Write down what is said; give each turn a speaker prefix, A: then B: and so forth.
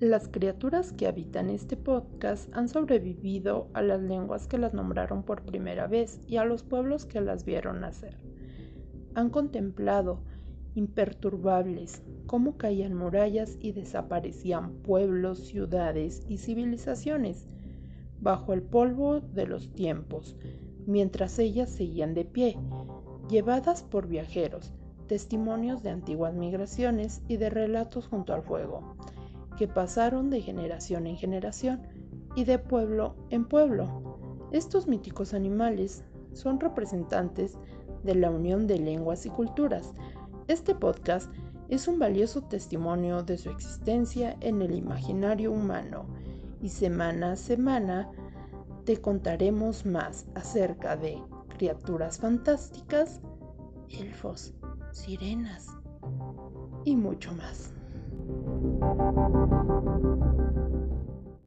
A: Las criaturas que habitan este podcast han sobrevivido a las lenguas que las nombraron por primera vez y a los pueblos que las vieron nacer. Han contemplado, imperturbables, cómo caían murallas y desaparecían pueblos, ciudades y civilizaciones bajo el polvo de los tiempos, mientras ellas seguían de pie, llevadas por viajeros, testimonios de antiguas migraciones y de relatos junto al fuego que pasaron de generación en generación y de pueblo en pueblo. Estos míticos animales son representantes de la unión de lenguas y culturas. Este podcast es un valioso testimonio de su existencia en el imaginario humano y semana a semana te contaremos más acerca de criaturas fantásticas, elfos, sirenas y mucho más. Thank you.